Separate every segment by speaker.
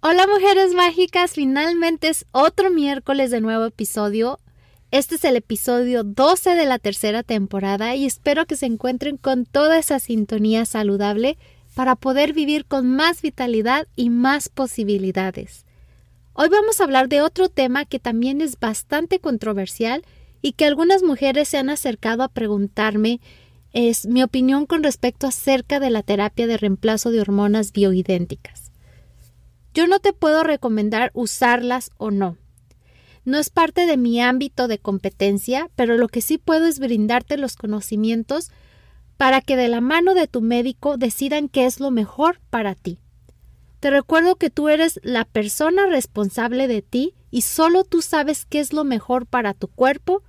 Speaker 1: Hola mujeres mágicas, finalmente es otro miércoles de nuevo episodio. Este es el episodio 12 de la tercera temporada y espero que se encuentren con toda esa sintonía saludable para poder vivir con más vitalidad y más posibilidades. Hoy vamos a hablar de otro tema que también es bastante controversial y que algunas mujeres se han acercado a preguntarme es mi opinión con respecto acerca de la terapia de reemplazo de hormonas bioidénticas. Yo no te puedo recomendar usarlas o no. No es parte de mi ámbito de competencia, pero lo que sí puedo es brindarte los conocimientos para que de la mano de tu médico decidan qué es lo mejor para ti. Te recuerdo que tú eres la persona responsable de ti y solo tú sabes qué es lo mejor para tu cuerpo,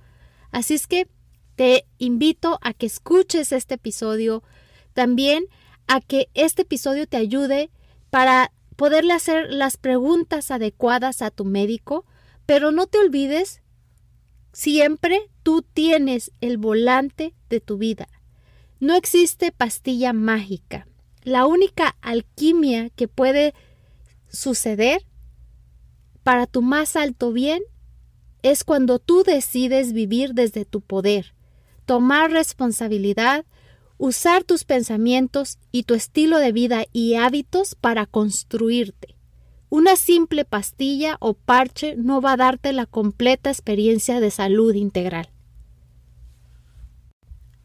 Speaker 1: así es que te invito a que escuches este episodio, también a que este episodio te ayude para poderle hacer las preguntas adecuadas a tu médico, pero no te olvides, siempre tú tienes el volante de tu vida. No existe pastilla mágica. La única alquimia que puede suceder para tu más alto bien es cuando tú decides vivir desde tu poder, tomar responsabilidad, usar tus pensamientos y tu estilo de vida y hábitos para construirte. Una simple pastilla o parche no va a darte la completa experiencia de salud integral.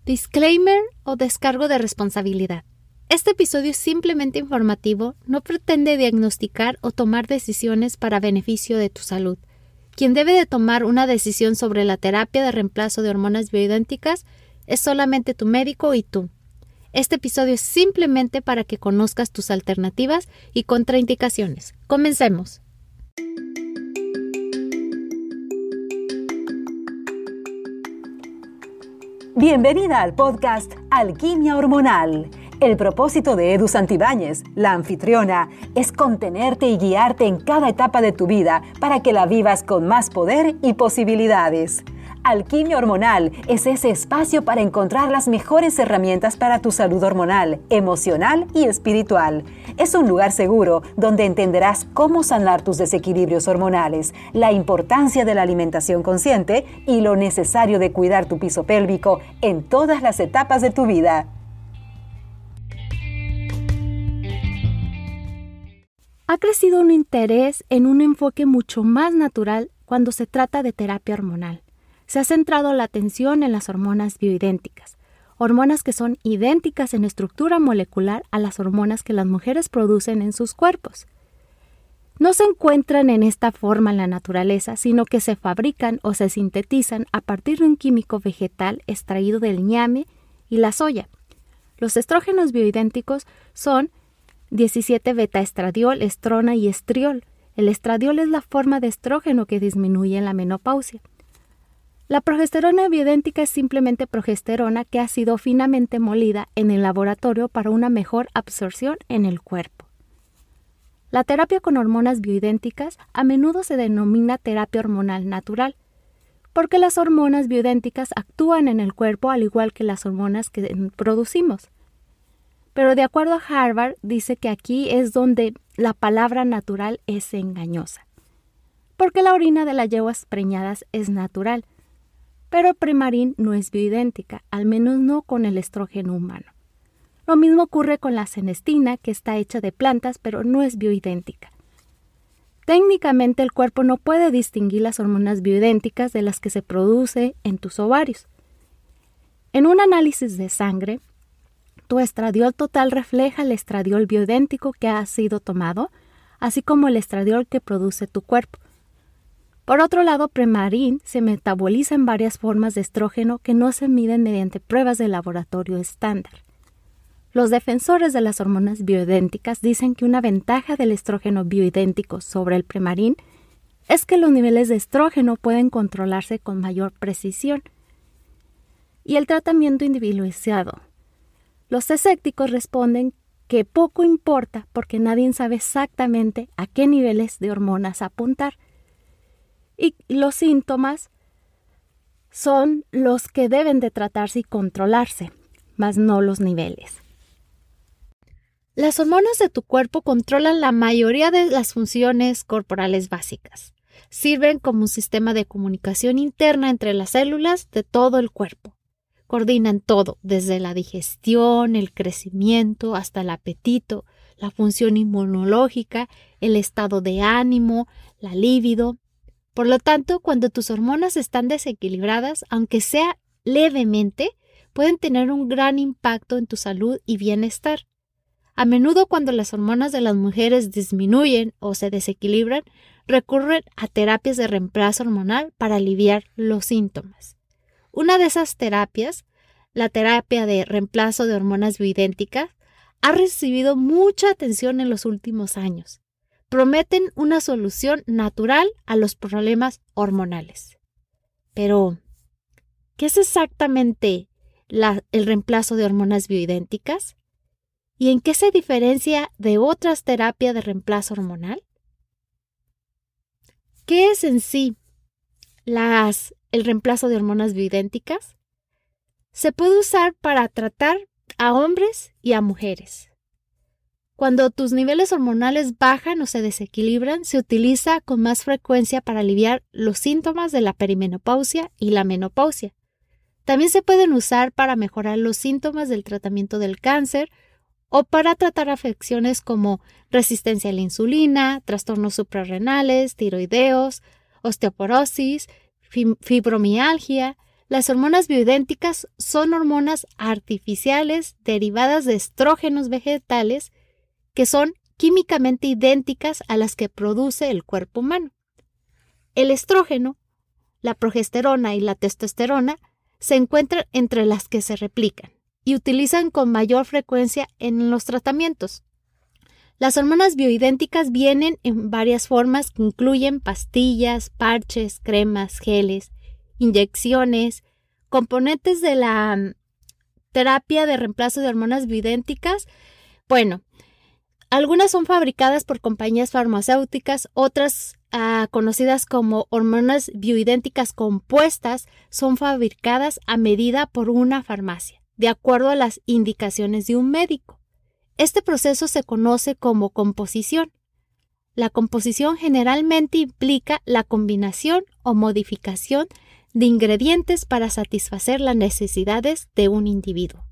Speaker 1: Disclaimer o descargo de responsabilidad. Este episodio es simplemente informativo, no pretende diagnosticar o tomar decisiones para beneficio de tu salud. Quien debe de tomar una decisión sobre la terapia de reemplazo de hormonas bioidénticas es solamente tu médico y tú. Este episodio es simplemente para que conozcas tus alternativas y contraindicaciones. Comencemos.
Speaker 2: Bienvenida al podcast Alquimia Hormonal el propósito de Edu Santibáñez, la anfitriona, es contenerte y guiarte en cada etapa de tu vida para que la vivas con más poder y posibilidades. Alquimia Hormonal es ese espacio para encontrar las mejores herramientas para tu salud hormonal, emocional y espiritual. Es un lugar seguro donde entenderás cómo sanar tus desequilibrios hormonales, la importancia de la alimentación consciente y lo necesario de cuidar tu piso pélvico en todas las etapas de tu vida.
Speaker 1: ha crecido un interés en un enfoque mucho más natural cuando se trata de terapia hormonal. Se ha centrado la atención en las hormonas bioidénticas, hormonas que son idénticas en estructura molecular a las hormonas que las mujeres producen en sus cuerpos. No se encuentran en esta forma en la naturaleza, sino que se fabrican o se sintetizan a partir de un químico vegetal extraído del ñame y la soya. Los estrógenos bioidénticos son 17 beta-estradiol, estrona y estriol. El estradiol es la forma de estrógeno que disminuye en la menopausia. La progesterona bioidéntica es simplemente progesterona que ha sido finamente molida en el laboratorio para una mejor absorción en el cuerpo. La terapia con hormonas bioidénticas a menudo se denomina terapia hormonal natural, porque las hormonas bioidénticas actúan en el cuerpo al igual que las hormonas que producimos. Pero de acuerdo a Harvard, dice que aquí es donde la palabra natural es engañosa. Porque la orina de las yeguas preñadas es natural, pero el primarín no es bioidéntica, al menos no con el estrógeno humano. Lo mismo ocurre con la senestina, que está hecha de plantas, pero no es bioidéntica. Técnicamente el cuerpo no puede distinguir las hormonas bioidénticas de las que se produce en tus ovarios. En un análisis de sangre, tu estradiol total refleja el estradiol bioidéntico que ha sido tomado, así como el estradiol que produce tu cuerpo. Por otro lado, Premarin se metaboliza en varias formas de estrógeno que no se miden mediante pruebas de laboratorio estándar. Los defensores de las hormonas bioidénticas dicen que una ventaja del estrógeno bioidéntico sobre el Premarin es que los niveles de estrógeno pueden controlarse con mayor precisión. Y el tratamiento individualizado, los escépticos responden que poco importa porque nadie sabe exactamente a qué niveles de hormonas apuntar. Y los síntomas son los que deben de tratarse y controlarse, mas no los niveles. Las hormonas de tu cuerpo controlan la mayoría de las funciones corporales básicas. Sirven como un sistema de comunicación interna entre las células de todo el cuerpo. Coordinan todo, desde la digestión, el crecimiento, hasta el apetito, la función inmunológica, el estado de ánimo, la libido. Por lo tanto, cuando tus hormonas están desequilibradas, aunque sea levemente, pueden tener un gran impacto en tu salud y bienestar. A menudo cuando las hormonas de las mujeres disminuyen o se desequilibran, recurren a terapias de reemplazo hormonal para aliviar los síntomas. Una de esas terapias, la terapia de reemplazo de hormonas bioidénticas, ha recibido mucha atención en los últimos años. Prometen una solución natural a los problemas hormonales. Pero, ¿qué es exactamente el reemplazo de hormonas bioidénticas? ¿Y en qué se diferencia de otras terapias de reemplazo hormonal? ¿Qué es en sí el reemplazo de hormonas bioidénticas? Se puede usar para tratar a hombres y a mujeres. Cuando tus niveles hormonales bajan o se desequilibran, se utiliza con más frecuencia para aliviar los síntomas de la perimenopausia y la menopausia. También se pueden usar para mejorar los síntomas del tratamiento del cáncer o para tratar afecciones como resistencia a la insulina, trastornos suprarrenales, tiroideos, osteoporosis, fibromialgia. Las hormonas bioidénticas son hormonas artificiales derivadas de estrógenos vegetales que son químicamente idénticas a las que produce el cuerpo humano. El estrógeno, la progesterona y la testosterona se encuentran entre las que se replican y utilizan con mayor frecuencia en los tratamientos. Las hormonas bioidénticas vienen en varias formas que incluyen pastillas, parches, cremas, geles, inyecciones, componentes de la mm, terapia de reemplazo de hormonas bioidénticas. Bueno, algunas son fabricadas por compañías farmacéuticas, otras ah, conocidas como hormonas bioidénticas compuestas son fabricadas a medida por una farmacia de acuerdo a las indicaciones de un médico. Este proceso se conoce como composición. La composición generalmente implica la combinación o modificación de ingredientes para satisfacer las necesidades de un individuo.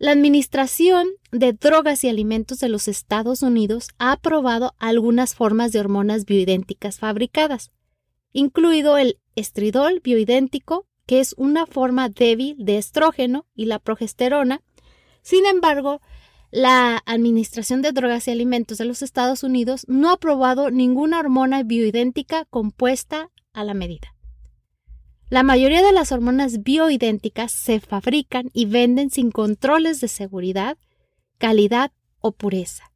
Speaker 1: La Administración de Drogas y Alimentos de los Estados Unidos ha aprobado algunas formas de hormonas bioidénticas fabricadas, incluido el estridol bioidéntico, que es una forma débil de estrógeno y la progesterona. Sin embargo, la Administración de Drogas y Alimentos de los Estados Unidos no ha aprobado ninguna hormona bioidéntica compuesta a la medida. La mayoría de las hormonas bioidénticas se fabrican y venden sin controles de seguridad, calidad o pureza.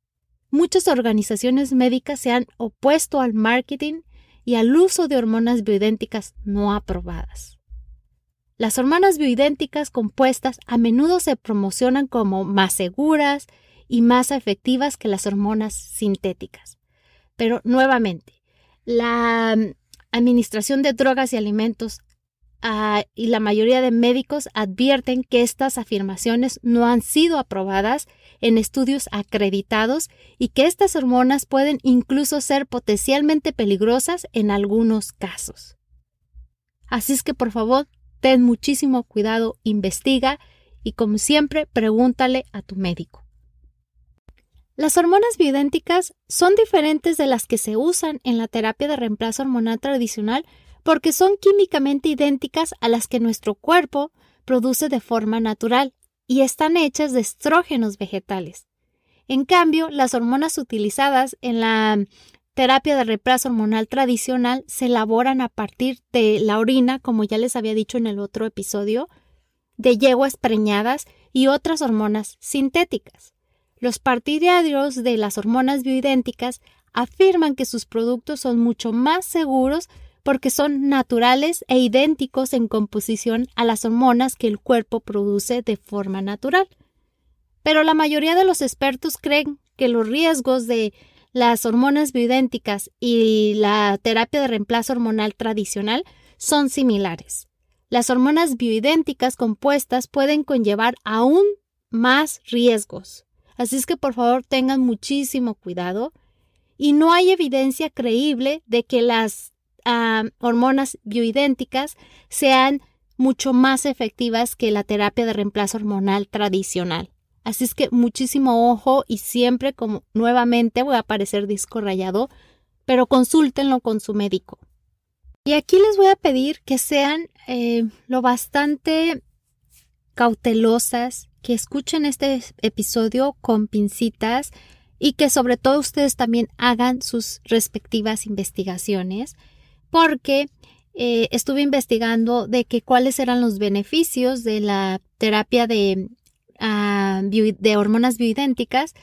Speaker 1: Muchas organizaciones médicas se han opuesto al marketing y al uso de hormonas bioidénticas no aprobadas. Las hormonas bioidénticas compuestas a menudo se promocionan como más seguras y más efectivas que las hormonas sintéticas. Pero nuevamente, la Administración de Drogas y Alimentos ah, y la mayoría de médicos advierten que estas afirmaciones no han sido aprobadas en estudios acreditados y que estas hormonas pueden incluso ser potencialmente peligrosas en algunos casos. Así es que por favor ten muchísimo cuidado, investiga y como siempre pregúntale a tu médico. Las hormonas bioidénticas son diferentes de las que se usan en la terapia de reemplazo hormonal tradicional porque son químicamente idénticas a las que nuestro cuerpo produce de forma natural y están hechas de estrógenos vegetales. En cambio, las hormonas utilizadas en la terapia de reemplazo hormonal tradicional se elaboran a partir de la orina, como ya les había dicho en el otro episodio, de yeguas preñadas y otras hormonas sintéticas. Los partidarios de las hormonas bioidénticas afirman que sus productos son mucho más seguros porque son naturales e idénticos en composición a las hormonas que el cuerpo produce de forma natural. Pero la mayoría de los expertos creen que los riesgos de las hormonas bioidénticas y la terapia de reemplazo hormonal tradicional son similares. Las hormonas bioidénticas compuestas pueden conllevar aún más riesgos, Así es que por favor tengan muchísimo cuidado. Y no hay evidencia creíble de que las hormonas bioidénticas sean mucho más efectivas que la terapia de reemplazo hormonal tradicional. Así es que muchísimo ojo y siempre como nuevamente voy a aparecer disco rayado, pero consúltenlo con su médico. Y aquí les voy a pedir que sean eh, lo bastante cautelosas, que escuchen este episodio con pincitas y que sobre todo ustedes también hagan sus respectivas investigaciones, porque eh, estuve investigando de que cuáles eran los beneficios de la terapia de, ah, de hormonas bioidénticas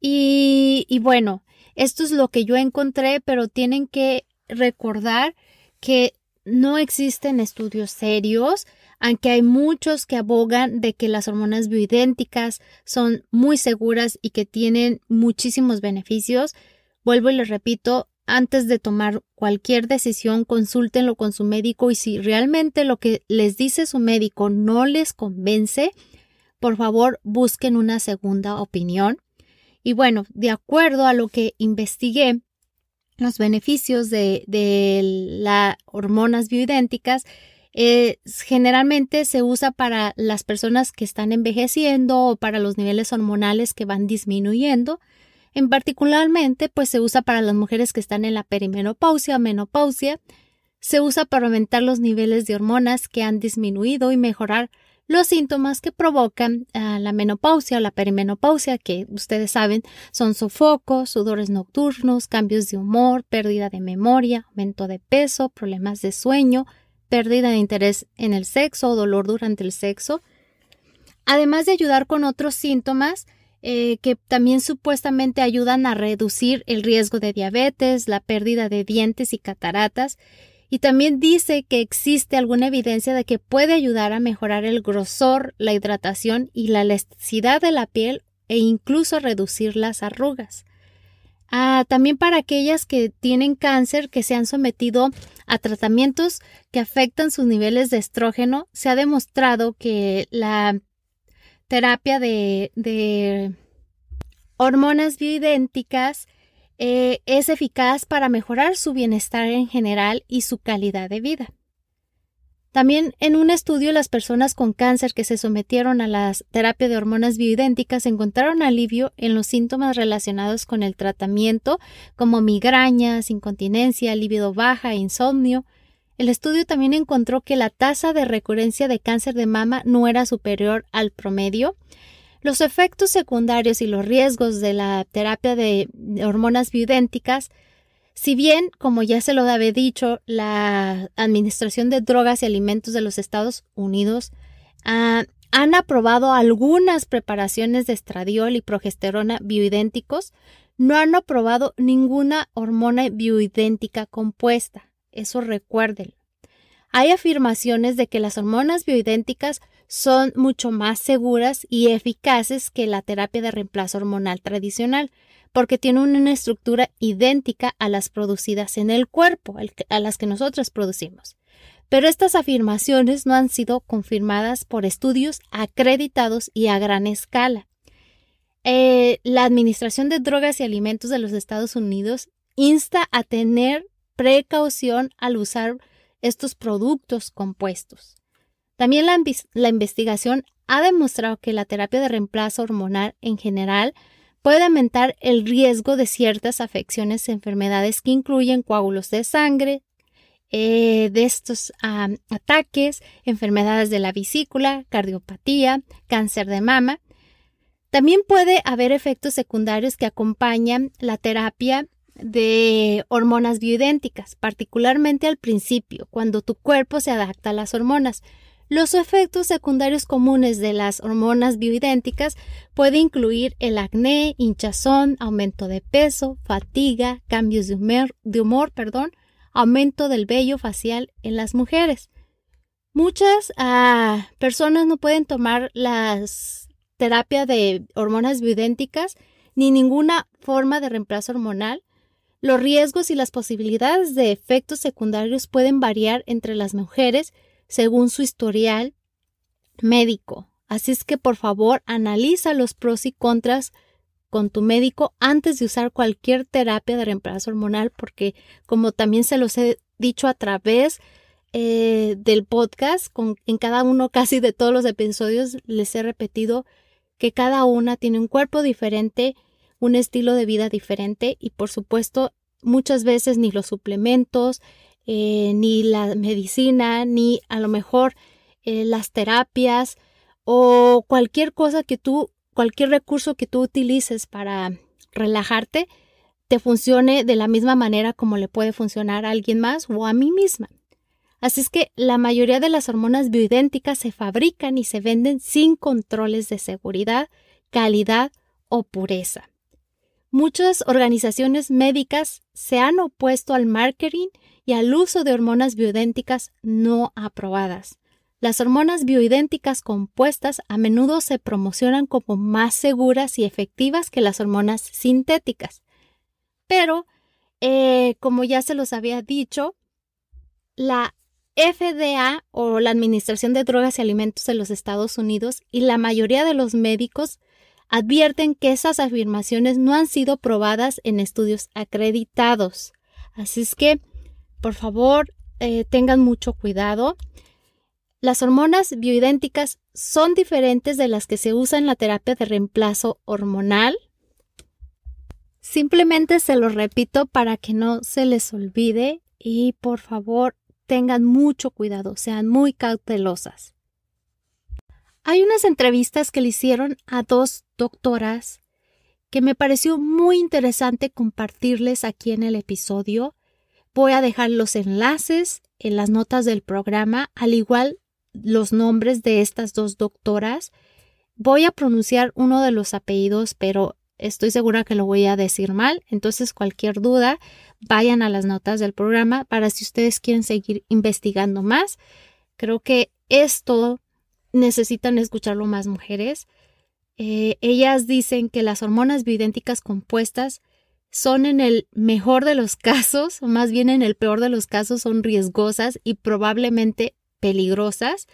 Speaker 1: y, y bueno, esto es lo que yo encontré, pero tienen que recordar que no existen estudios serios, aunque hay muchos que abogan de que las hormonas bioidénticas son muy seguras y que tienen muchísimos beneficios. Vuelvo y les repito, antes de tomar cualquier decisión, consúltenlo con su médico y si realmente lo que les dice su médico no les convence, por favor busquen una segunda opinión. Y bueno, de acuerdo a lo que investigué, los beneficios de, las hormonas bioidénticas generalmente se usa para las personas que están envejeciendo o para los niveles hormonales que van disminuyendo. En particularmente, pues se usa para las mujeres que están en la perimenopausia, menopausia. Se usa para aumentar los niveles de hormonas que han disminuido y mejorar los síntomas que provocan ah, la menopausia o la perimenopausia, que ustedes saben son sofocos, sudores nocturnos, cambios de humor, pérdida de memoria, aumento de peso, problemas de sueño, pérdida de interés en el sexo o dolor durante el sexo. Además de ayudar con otros síntomas, eh, que también supuestamente ayudan a reducir el riesgo de diabetes, la pérdida de dientes y cataratas, y también dice que existe alguna evidencia de que puede ayudar a mejorar el grosor, la hidratación y la elasticidad de la piel e incluso reducir las arrugas. Ah, también para aquellas que tienen cáncer que se han sometido a tratamientos que afectan sus niveles de estrógeno, se ha demostrado que la terapia de, hormonas bioidénticas eh, es eficaz para mejorar su bienestar en general y su calidad de vida. También en un estudio las personas con cáncer que se sometieron a la terapia de hormonas bioidénticas encontraron alivio en los síntomas relacionados con el tratamiento como migrañas, incontinencia, libido baja insomnio. El estudio también encontró que la tasa de recurrencia de cáncer de mama no era superior al promedio los efectos secundarios y los riesgos de la terapia de hormonas bioidénticas, si bien, como ya se lo había dicho, la Administración de Drogas y Alimentos de los Estados Unidos ah, han aprobado algunas preparaciones de estradiol y progesterona bioidénticos, no han aprobado ninguna hormona bioidéntica compuesta. Eso recuérdenlo. Hay afirmaciones de que las hormonas bioidénticas son mucho más seguras y eficaces que la terapia de reemplazo hormonal tradicional, porque tienen una estructura idéntica a las producidas en el cuerpo, a las que nosotros producimos. Pero estas afirmaciones no han sido confirmadas por estudios acreditados y a gran escala. Eh, la Administración de Drogas y Alimentos de los Estados Unidos insta a tener precaución al usar estos productos compuestos. También la, investigación ha demostrado que la terapia de reemplazo hormonal en general puede aumentar el riesgo de ciertas afecciones enfermedades que incluyen coágulos de sangre, eh, de estos ataques, enfermedades de la vesícula, cardiopatía, cáncer de mama. También puede haber efectos secundarios que acompañan la terapia de hormonas bioidénticas, particularmente al principio, cuando tu cuerpo se adapta a las hormonas. Los efectos secundarios comunes de las hormonas bioidénticas pueden incluir el acné, hinchazón, aumento de peso, fatiga, cambios de humor, aumento del vello facial en las mujeres. Muchas ah, personas no pueden tomar las terapias de hormonas bioidénticas ni ninguna forma de reemplazo hormonal. Los riesgos y las posibilidades de efectos secundarios pueden variar entre las mujeres según su historial médico. Así es que por favor analiza los pros y contras con tu médico antes de usar cualquier terapia de reemplazo hormonal porque como también se los he dicho a través eh, del podcast, con, en cada uno casi de todos los episodios les he repetido que cada una tiene un cuerpo diferente, un estilo de vida diferente y por supuesto muchas veces ni los suplementos, eh, ni la medicina, ni a lo mejor eh, las terapias o cualquier cosa que tú, cualquier recurso que tú utilices para relajarte, te funcione de la misma manera como le puede funcionar a alguien más o a mí misma. Así es que la mayoría de las hormonas bioidénticas se fabrican y se venden sin controles de seguridad, calidad o pureza. Muchas organizaciones médicas se han opuesto al marketing y al uso de hormonas bioidénticas no aprobadas. Las hormonas bioidénticas compuestas a menudo se promocionan como más seguras y efectivas que las hormonas sintéticas. Pero, eh, como ya se los había dicho, la FDA o la Administración de Drogas y Alimentos de los Estados Unidos y la mayoría de los médicos advierten que esas afirmaciones no han sido probadas en estudios acreditados. Así es que, por favor, eh, tengan mucho cuidado. Las hormonas bioidénticas son diferentes de las que se usan en la terapia de reemplazo hormonal. Simplemente se lo repito para que no se les olvide y por favor tengan mucho cuidado, sean muy cautelosas. Hay unas entrevistas que le hicieron a dos doctoras que me pareció muy interesante compartirles aquí en el episodio. Voy a dejar los enlaces en las notas del programa, al igual los nombres de estas dos doctoras. Voy a pronunciar uno de los apellidos, pero estoy segura que lo voy a decir mal. Entonces, cualquier duda, vayan a las notas del programa para si ustedes quieren seguir investigando más. Creo que esto necesitan escucharlo más mujeres. Eh, ellas dicen que las hormonas bioidénticas compuestas son en el mejor de los casos, o más bien en el peor de los casos, son riesgosas y probablemente peligrosas,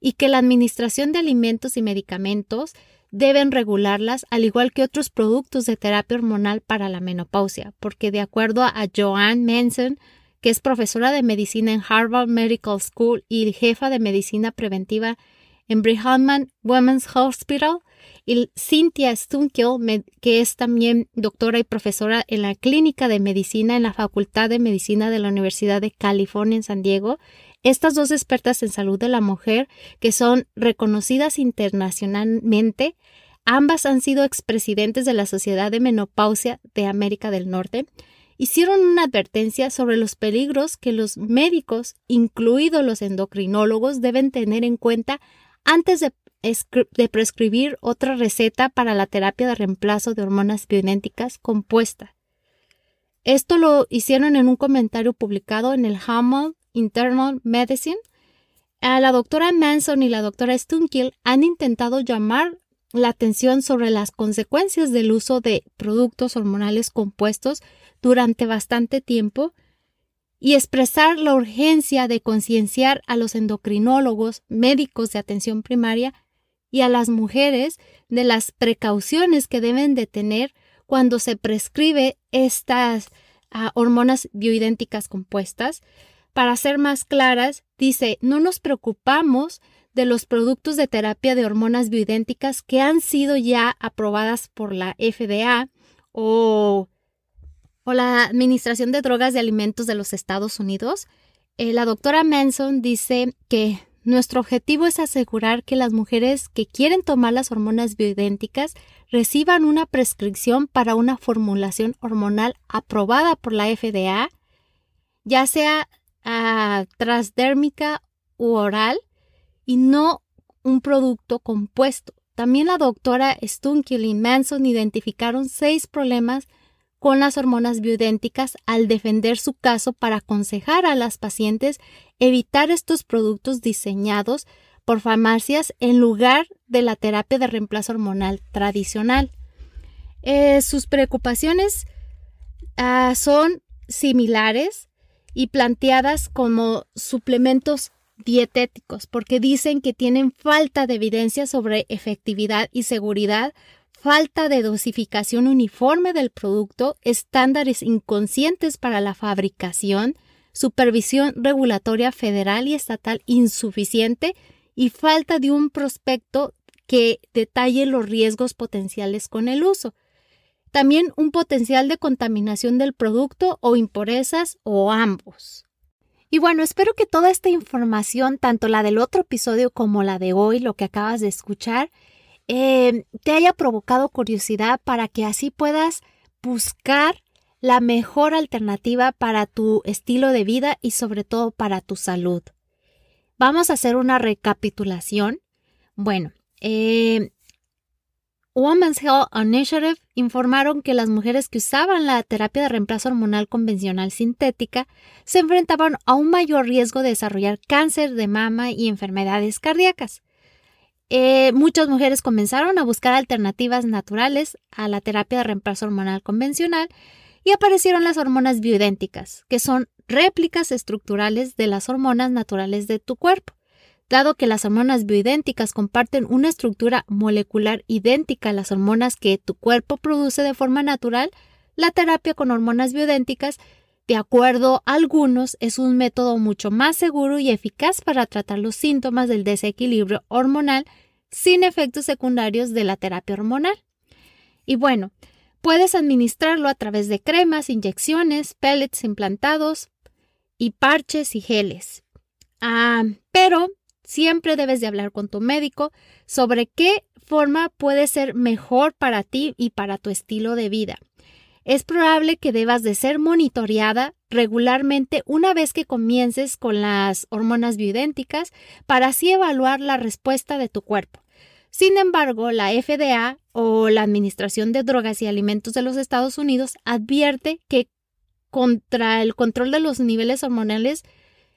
Speaker 1: y que la administración de alimentos y medicamentos deben regularlas, al igual que otros productos de terapia hormonal para la menopausia, porque de acuerdo a Joanne Manson, que es profesora de medicina en Harvard Medical School y jefa de medicina preventiva en Brigham Women's Hospital, y Cynthia Stunkel, que es también doctora y profesora en la Clínica de Medicina en la Facultad de Medicina de la Universidad de California en San Diego, estas dos expertas en salud de la mujer, que son reconocidas internacionalmente, ambas han sido expresidentes de la Sociedad de Menopausia de América del Norte, hicieron una advertencia sobre los peligros que los médicos, incluidos los endocrinólogos, deben tener en cuenta antes de, prescribir otra receta para la terapia de reemplazo de hormonas bioidénticas compuesta. Esto lo hicieron en un comentario publicado en el Hammond Internal Medicine, la doctora Manson y la doctora Stunkill han intentado llamar la atención sobre las consecuencias del uso de productos hormonales compuestos durante bastante tiempo y expresar la urgencia de concienciar a los endocrinólogos, médicos de atención primaria y a las mujeres de las precauciones que deben de tener cuando se prescribe estas ah, hormonas bioidénticas compuestas, para ser más claras, dice, no nos preocupamos de los productos de terapia de hormonas bioidénticas que han sido ya aprobadas por la FDA o, o la Administración de Drogas de Alimentos de los Estados Unidos. Eh, la doctora Manson dice que nuestro objetivo es asegurar que las mujeres que quieren tomar las hormonas bioidénticas reciban una prescripción para una formulación hormonal aprobada por la FDA, ya sea transdérmica u oral y no un producto compuesto. También la doctora Stunkill y Manson identificaron seis problemas con las hormonas bioidénticas al defender su caso para aconsejar a las pacientes evitar estos productos diseñados por farmacias en lugar de la terapia de reemplazo hormonal tradicional. Eh, sus preocupaciones ah, son similares y planteadas como suplementos dietéticos porque dicen que tienen falta de evidencia sobre efectividad y seguridad, falta de dosificación uniforme del producto, estándares inconscientes para la fabricación, supervisión regulatoria federal y estatal insuficiente y falta de un prospecto que detalle los riesgos potenciales con el uso. También un potencial de contaminación del producto o impurezas o ambos. Y bueno, espero que toda esta información, tanto la del otro episodio como la de hoy, lo que acabas de escuchar, eh, te haya provocado curiosidad para que así puedas buscar la mejor alternativa para tu estilo de vida y sobre todo para tu salud. Vamos a hacer una recapitulación. Bueno, eh, Women's Health Initiative informaron que las mujeres que usaban la terapia de reemplazo hormonal convencional sintética se enfrentaban a un mayor riesgo de desarrollar cáncer de mama y enfermedades cardíacas. Eh, muchas mujeres comenzaron a buscar alternativas naturales a la terapia de reemplazo hormonal convencional y aparecieron las hormonas bioidénticas, que son réplicas estructurales de las hormonas naturales de tu cuerpo. Dado que las hormonas bioidénticas comparten una estructura molecular idéntica a las hormonas que tu cuerpo produce de forma natural, la terapia con hormonas bioidénticas, de acuerdo a algunos, es un método mucho más seguro y eficaz para tratar los síntomas del desequilibrio hormonal sin efectos secundarios de la terapia hormonal. Y bueno, puedes administrarlo a través de cremas, inyecciones, pellets implantados y parches y geles. Ah, pero Siempre debes de hablar con tu médico sobre qué forma puede ser mejor para ti y para tu estilo de vida. Es probable que debas de ser monitoreada regularmente una vez que comiences con las hormonas bioidénticas para así evaluar la respuesta de tu cuerpo. Sin embargo, la FDA o la Administración de Drogas y Alimentos de los Estados Unidos advierte que contra el control de los niveles hormonales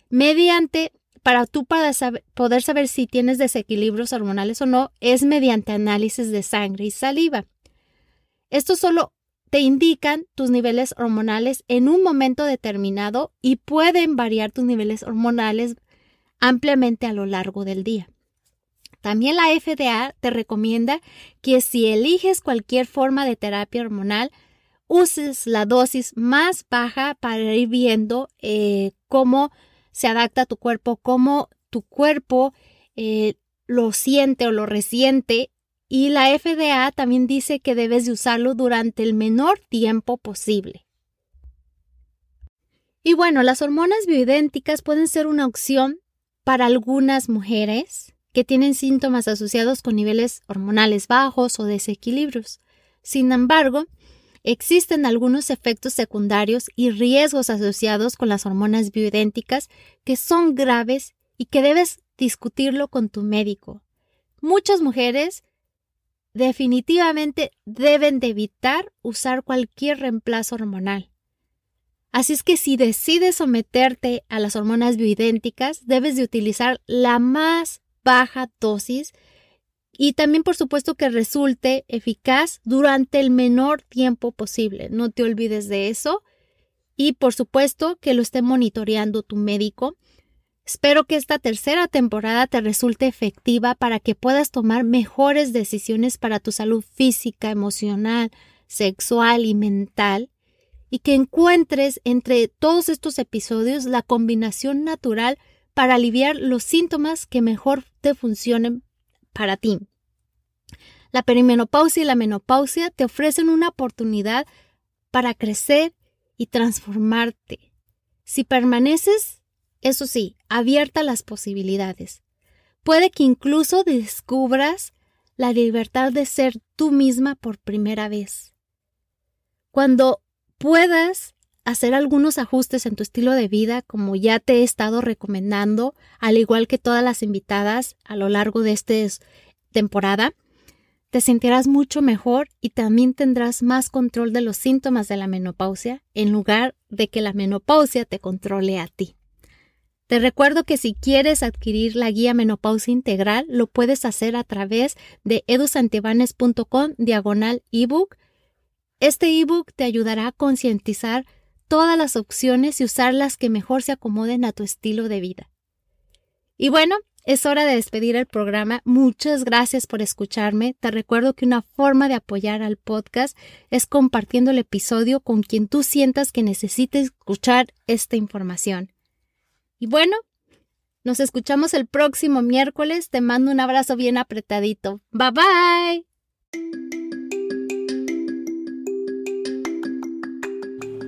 Speaker 1: mediante para tú poder saber si tienes desequilibrios hormonales o no es mediante análisis de sangre y saliva. Esto solo te indican tus niveles hormonales en un momento determinado y pueden variar tus niveles hormonales ampliamente a lo largo del día. También la FDA te recomienda que si eliges cualquier forma de terapia hormonal, uses la dosis más baja para ir viendo eh, cómo se adapta tu cuerpo, cómo tu cuerpo eh, lo siente o lo resiente. Y la FDA también dice que debes de usarlo durante el menor tiempo posible. Y bueno, las hormonas bioidénticas pueden ser una opción para algunas mujeres que tienen síntomas asociados con niveles hormonales bajos o desequilibrios. Sin embargo, Existen algunos efectos secundarios y riesgos asociados con las hormonas bioidénticas que son graves y que debes discutirlo con tu médico. Muchas mujeres definitivamente deben de evitar usar cualquier reemplazo hormonal. Así es que si decides someterte a las hormonas bioidénticas, debes de utilizar la más baja dosis y también por supuesto que resulte eficaz durante el menor tiempo posible. No te olvides de eso. Y por supuesto que lo esté monitoreando tu médico. Espero que esta tercera temporada te resulte efectiva para que puedas tomar mejores decisiones para tu salud física, emocional, sexual y mental y que encuentres entre todos estos episodios la combinación natural para aliviar los síntomas que mejor te funcionen para ti. La perimenopausia y la menopausia te ofrecen una oportunidad para crecer y transformarte. Si permaneces, eso sí, abierta las posibilidades. Puede que incluso descubras la libertad de ser tú misma por primera vez. Cuando puedas hacer algunos ajustes en tu estilo de vida, como ya te he estado recomendando, al igual que todas las invitadas a lo largo de esta temporada, te sentirás mucho mejor y también tendrás más control de los síntomas de la menopausia en lugar de que la menopausia te controle a ti. Te recuerdo que si quieres adquirir la guía Menopausia Integral, lo puedes hacer a través de edusantibanes.com diagonal ebook. Este ebook te ayudará a concientizar todas las opciones y usar las que mejor se acomoden a tu estilo de vida. Y bueno, es hora de despedir el programa. Muchas gracias por escucharme. Te recuerdo que una forma de apoyar al podcast es compartiendo el episodio con quien tú sientas que necesites escuchar esta información. Y bueno, nos escuchamos el próximo miércoles. Te mando un abrazo bien apretadito. Bye bye.